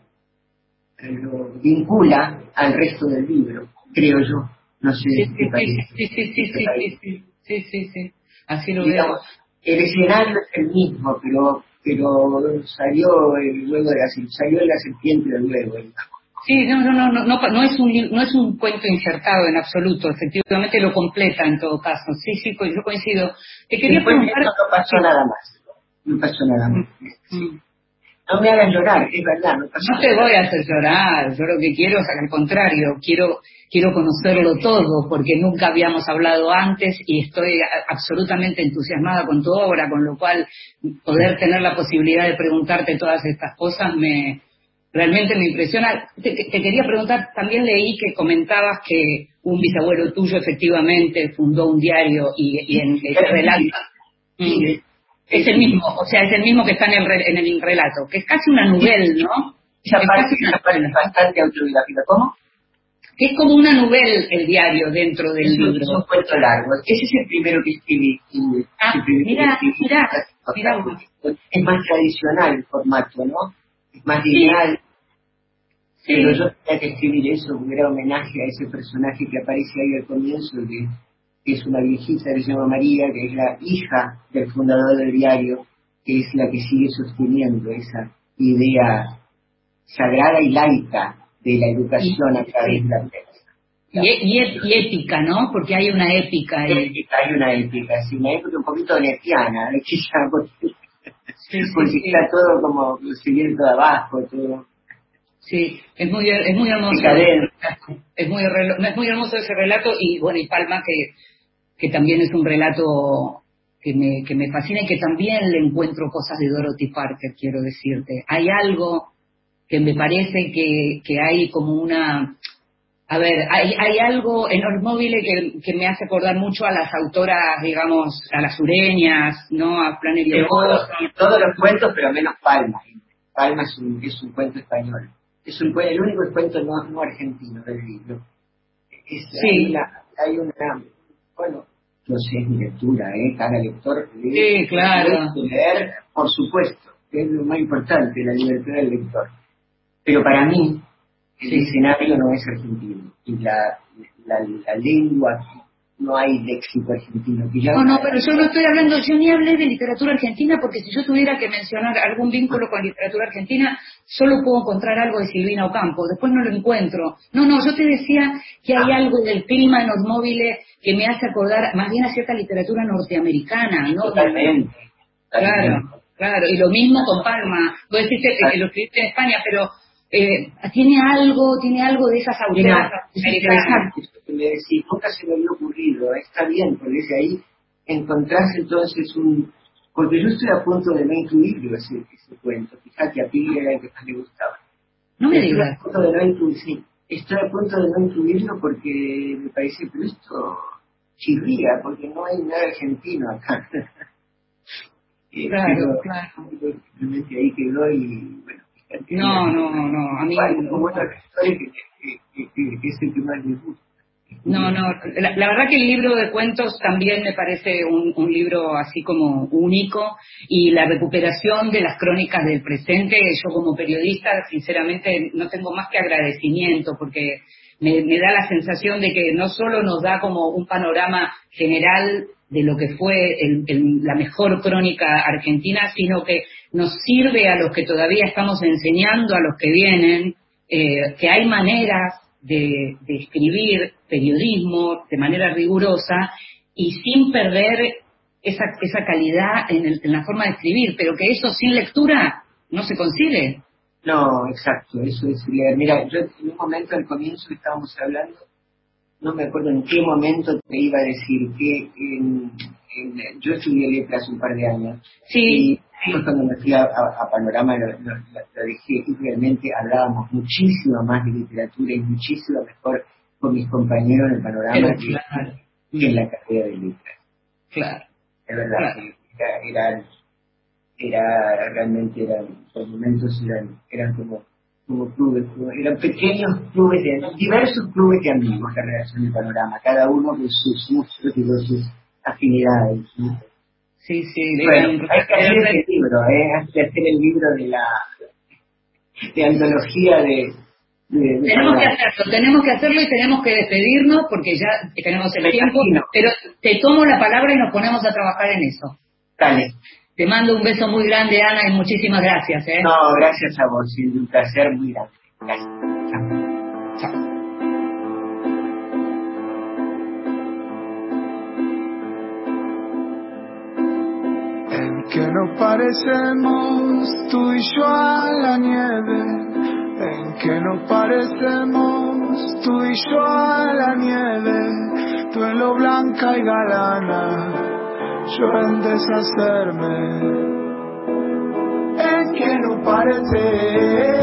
lo vincula al resto del libro, creo yo. No sé sí, qué parece. Sí, sí, sí, sí, sí, sí, sí, así lo Digamos, veo. El escenario es el mismo, pero pero salió el huevo de la salió la serpiente del huevo. Sí, no, no, no, no, no, es un, no es un cuento insertado en absoluto, efectivamente lo completa en todo caso. Sí, sí, yo coincido. Te quería preguntar... No pasó nada más, no pasó nada más. Mm, mm. No me hagas llorar, es verdad, no te voy a hacer llorar, yo lo que quiero es al contrario, quiero quiero conocerlo todo porque nunca habíamos hablado antes y estoy absolutamente entusiasmada con tu obra, con lo cual poder tener la posibilidad de preguntarte todas estas cosas me realmente me impresiona. Te, quería preguntar, también leí que comentabas que un bisabuelo tuyo efectivamente fundó un diario y, y en ese relato Mm. Es el mismo, o sea, es el mismo que está en el, re- en el relato, que es casi una novela, ¿no? Esa Es parte, esa es bastante autobiográfica. ¿Cómo? que es como una novela el diario dentro del Es un, libro. es un cuento largo. Ese es el primero que escribí. Ah, mira, mira, mira. Es más tradicional el formato, ¿no? Es más lineal. Sí. Pero yo tenía que escribir eso, porque era homenaje a ese personaje que aparece ahí al comienzo, que es una viejita que se llama María, que es la hija del fundador del diario, que es la que sigue sosteniendo esa idea sagrada y laica de la educación a través de la prensa. Y, y, y épica, ¿no? Porque hay una épica ahí. Épica, hay una épica, sí, una épica un poquito netiana, ¿eh? (laughs) porque, Sí, sí, porque sí. está todo como siguiendo abajo, todo. Sí, es muy, es muy hermoso. Es muy, es muy hermoso ese relato y bueno, y Palma que, que también es un relato que me, que me fascina y que también le encuentro cosas de Dorothy Parker, quiero decirte. Hay algo que me parece que, que hay como una... A ver, hay, hay algo en Ormóvil que, que me hace acordar mucho a las autoras, digamos, a las sureñas, ¿no? A Flannery O'Connor. todos los cuentos, pero menos Palma. Palma es un, es un cuento español. Es un, el único cuento no, no argentino del libro. Es, Sí. hay, una, hay una, bueno, no sé, es mi lectura, ¿eh? Cada lector lee. Sí, claro. Leer, por supuesto, es lo más importante, la libertad del lector. Pero para mí, el escenario no es argentino. Y la, la, la lengua, no hay léxico argentino. Que No, no, pero yo no estoy hablando, yo ni hablé de literatura argentina porque si yo tuviera que mencionar algún vínculo con literatura argentina, solo puedo encontrar algo de Silvina Ocampo, después no lo encuentro. No, no, yo te decía que hay algo del clima en Osmóvile que me hace acordar más bien a cierta literatura norteamericana, ¿no? Totalmente. Claro. Claro, y lo mismo con Palma. Vos decís que, que lo escribiste en España, pero eh, tiene algo, tiene algo de esas autoras me decís, nunca se me había ocurrido, está bien, porque ahí encontrás entonces un... Porque yo estoy a punto de no incluirlo ese, ese cuento, fíjate, a Pili era el que más le gustaba. No me estoy digas. A punto de no incluir, sí, estoy a punto de no incluirlo porque me parece, pero esto chirría, porque no hay nada argentino acá. (laughs) Eh, Claro, pero- claro. Simplemente ahí quedó y bueno. No, no, no, a mí Bueno, bueno, que, que, que, que, que es el que más le gusta. No, no, la, la verdad que el libro de cuentos también me parece un, un libro así como único y la recuperación de las crónicas del presente, yo como periodista sinceramente no tengo más que agradecimiento porque me, me da la sensación de que no solo nos da como un panorama general de lo que fue el- el- la mejor crónica argentina, sino que nos sirve a los que todavía estamos enseñando, a los que vienen, eh, que hay maneras de, de escribir periodismo de manera rigurosa y sin perder esa, esa calidad en, el- en la forma de escribir, pero que eso sin lectura no se consigue. No, exacto, eso es leer. Mira, yo en un momento al comienzo que estábamos hablando, no me acuerdo en qué momento te iba a decir que en- en- yo estudié letras un par de años. Sí. Y después cuando me fui a, a- a Panorama lo, lo- lo- lo dejé y realmente hablábamos muchísimo más de literatura y muchísimo mejor con mis compañeros en el Panorama que, claro. que en la carrera de letras. Claro. Es verdad, Claro. era, era, era- realmente eran, por momentos eran, eran como, como clubes, como- eran pequeños clubes de, diversos clubes de amigos la relación del panorama, cada uno con sus gustos y con sus afinidades. ¿no? Sí, sí. Bueno, hay que hacer ese libro, ¿eh? hay que hacer el libro de la de antología de, de, de Tenemos que hacerlo, tenemos que hacerlo y tenemos que despedirnos porque ya tenemos el Me tiempo, imagino. pero te tomo la palabra y nos ponemos a trabajar en eso. Dale. Te mando un beso muy grande, Ana, y muchísimas gracias. ¿eh? No, gracias a vos, es un placer muy grande. Gracias. Que nos parecemos tú y yo a la nieve, en que nos parecemos tú y yo a la nieve, tú en lo blanca y galana, yo en deshacerme, en que nos parecemos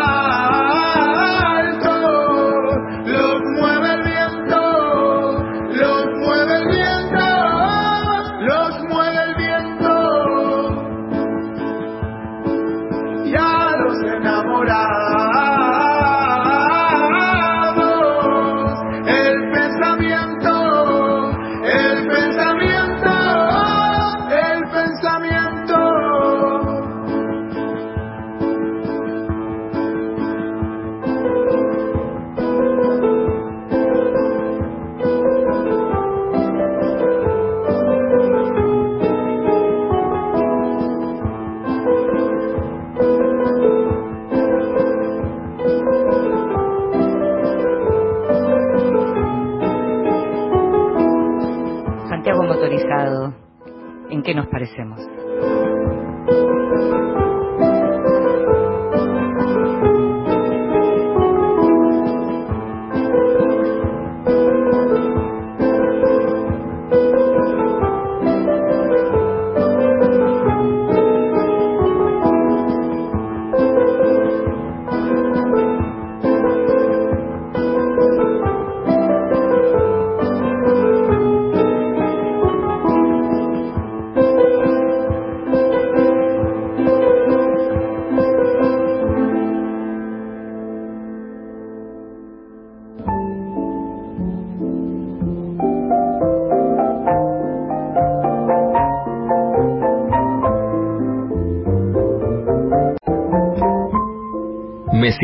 ¿en qué nos parecemos?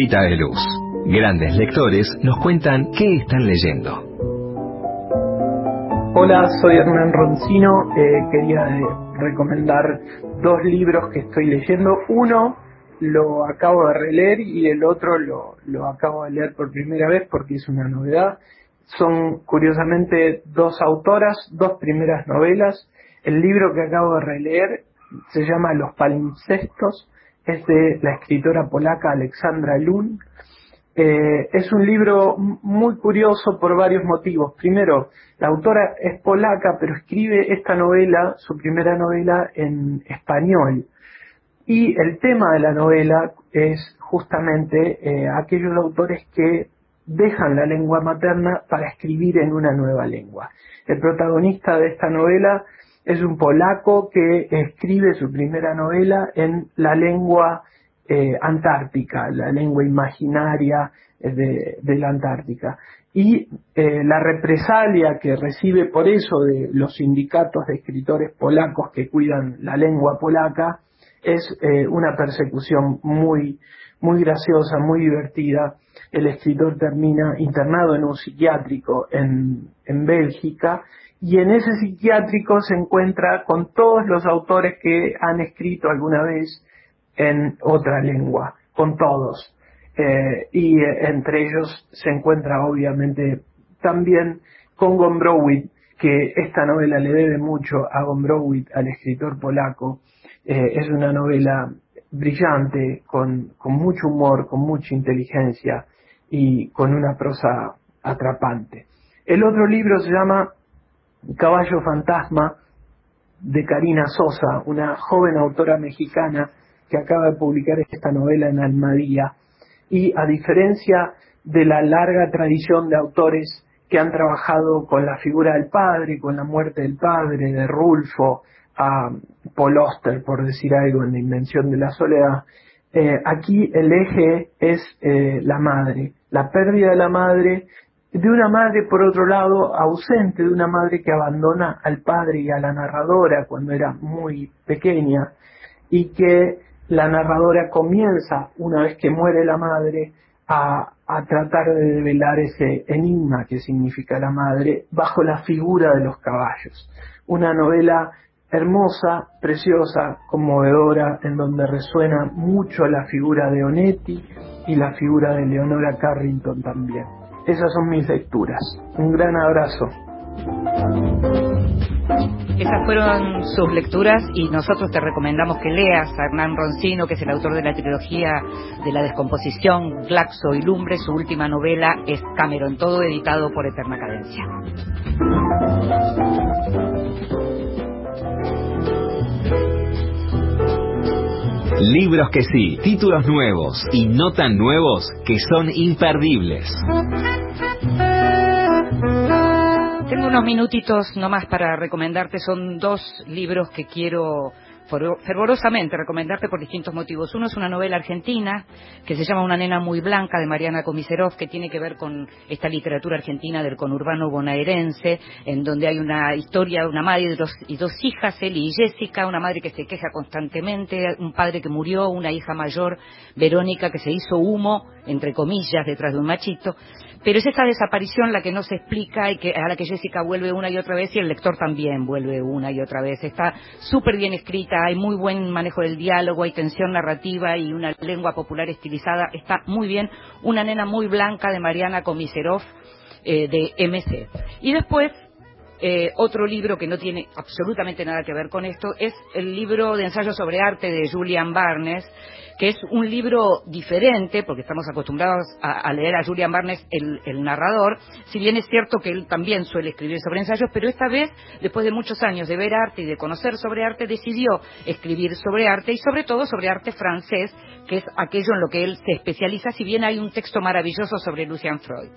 De Luz. Grandes lectores nos cuentan qué están leyendo. Hola, soy Hernán Roncino. Eh, quería eh, recomendar dos libros que estoy leyendo. Uno lo acabo de releer y el otro lo, lo acabo de leer por primera vez porque es una novedad. Son curiosamente dos autoras, dos primeras novelas. El libro que acabo de releer se llama Los palimpsestos, es de la escritora polaca Alexandra Lun. Eh, es un libro muy curioso por varios motivos. Primero, la autora es polaca, pero escribe esta novela, su primera novela, en español. Y el tema de la novela es justamente eh, aquellos autores que dejan la lengua materna para escribir en una nueva lengua. El protagonista de esta novela es un polaco que escribe su primera novela en la lengua eh, antártica, la lengua imaginaria de, la Antártica. Y eh, la represalia que recibe por eso de los sindicatos de escritores polacos que cuidan la lengua polaca es eh, una persecución muy, muy graciosa, muy divertida. El escritor termina internado en un psiquiátrico en, en Bélgica y en ese psiquiátrico se encuentra con todos los autores que han escrito alguna vez en otra lengua, con todos. Eh, y eh, entre ellos se encuentra obviamente también con Gombrowicz, que esta novela le debe mucho a Gombrowicz, al escritor polaco. Eh, es una novela brillante, con, con mucho humor, con mucha inteligencia y con una prosa atrapante. El otro libro se llama Caballo Fantasma de Karina Sosa, una joven autora mexicana que acaba de publicar esta novela en Almadía. Y a diferencia de la larga tradición de autores que han trabajado con la figura del padre, con la muerte del padre, de Rulfo, a Paul por decir algo, en la invención de la soledad, eh, aquí el eje es eh, la madre, la pérdida de la madre de una madre, por otro lado, ausente, de una madre que abandona al padre y a la narradora cuando era muy pequeña, y que la narradora comienza, una vez que muere la madre, a, a tratar de develar ese enigma que significa la madre bajo la figura de los caballos. Una novela hermosa, preciosa, conmovedora, en donde resuena mucho la figura de Onetti y la figura de Leonora Carrington también. Esas son mis lecturas. Un gran abrazo. Esas fueron sus lecturas y nosotros te recomendamos que leas a Hernán Roncino, que es el autor de la trilogía de la descomposición, Glaxo y Lumbre. Su última novela es Cameron, todo editado por Eterna Cadencia. Libros que sí, títulos nuevos y no tan nuevos que son imperdibles. Tengo unos minutitos nomás para recomendarte. Son dos libros que quiero fervorosamente recomendarte por distintos motivos. Uno es una novela argentina que se llama Una nena muy blanca de Mariana Komiserov, que tiene que ver con esta literatura argentina del conurbano bonaerense, en donde hay una historia de una madre y dos, y dos hijas, Eli y Jessica, una madre que se queja constantemente, un padre que murió, una hija mayor, Verónica, que se hizo humo, entre comillas, detrás de un machito. Pero es esa desaparición la que no se explica y que, a la que Jessica vuelve una y otra vez y el lector también vuelve una y otra vez. Está súper bien escrita, hay muy buen manejo del diálogo, hay tensión narrativa y una lengua popular estilizada. Está muy bien. Una nena muy blanca de Mariana Komiserov eh, de MC. Y después eh, otro libro que no tiene absolutamente nada que ver con esto es el libro de ensayo sobre arte de Julian Barnes, que es un libro diferente, porque estamos acostumbrados a, leer a Julian Barnes, el, narrador, si bien es cierto que él también suele escribir sobre ensayos, pero esta vez, después de muchos años de ver arte y de conocer sobre arte, decidió escribir sobre arte y sobre todo sobre arte francés, que es aquello en lo que él se especializa, si bien hay un texto maravilloso sobre Lucian Freud.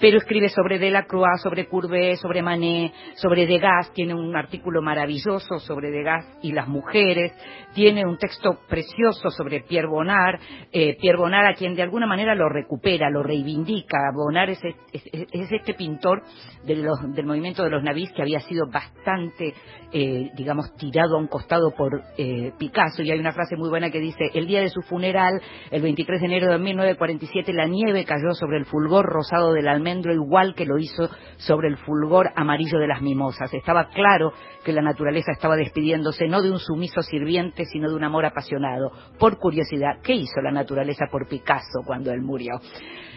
Pero escribe sobre Delacroix, sobre Courbet, sobre Manet, sobre Degas, tiene un artículo maravilloso sobre Degas y las mujeres, tiene un texto precioso sobre Pierre Bonnard, eh, Pierre Bonnard a quien de alguna manera lo recupera, lo reivindica. Bonnard es, es, es este pintor del movimiento de los navis que había sido bastante, eh, digamos, tirado a un costado por eh, Picasso. Y hay una frase muy buena que dice, el día de su funeral, el 23 de enero de 1947, la nieve cayó sobre el fulgor rosado del almendro igual que lo hizo sobre el fulgor amarillo de las mimosas. Estaba claro que la naturaleza estaba despidiéndose no de un sumiso sirviente, sino de un amor apasionado. Por curiosidad, ¿qué hizo la naturaleza por Picasso cuando él murió?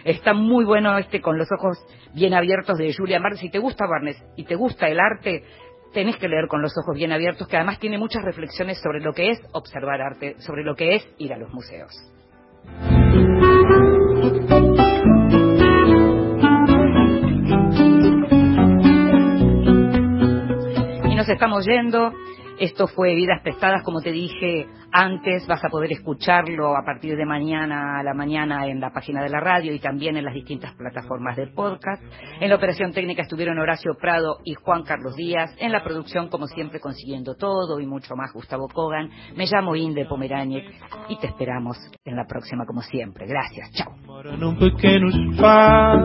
Está muy bueno este con los ojos bien abiertos de Julia Marx. Si te gusta Barnes y te gusta el arte, tenés que leer con los ojos bien abiertos, que además tiene muchas reflexiones sobre lo que es observar arte, sobre lo que es ir a los museos. Nos estamos yendo. Esto fue Vidas Prestadas, como te dije antes, vas a poder escucharlo a partir de mañana a la mañana en la página de la radio y también en las distintas plataformas de podcast. En la operación técnica estuvieron Horacio Prado y Juan Carlos Díaz. En la producción, como siempre, consiguiendo todo y mucho más, Gustavo Kogan. Me llamo Inde Pomeráñez y te esperamos en la próxima, como siempre. Gracias. Chao.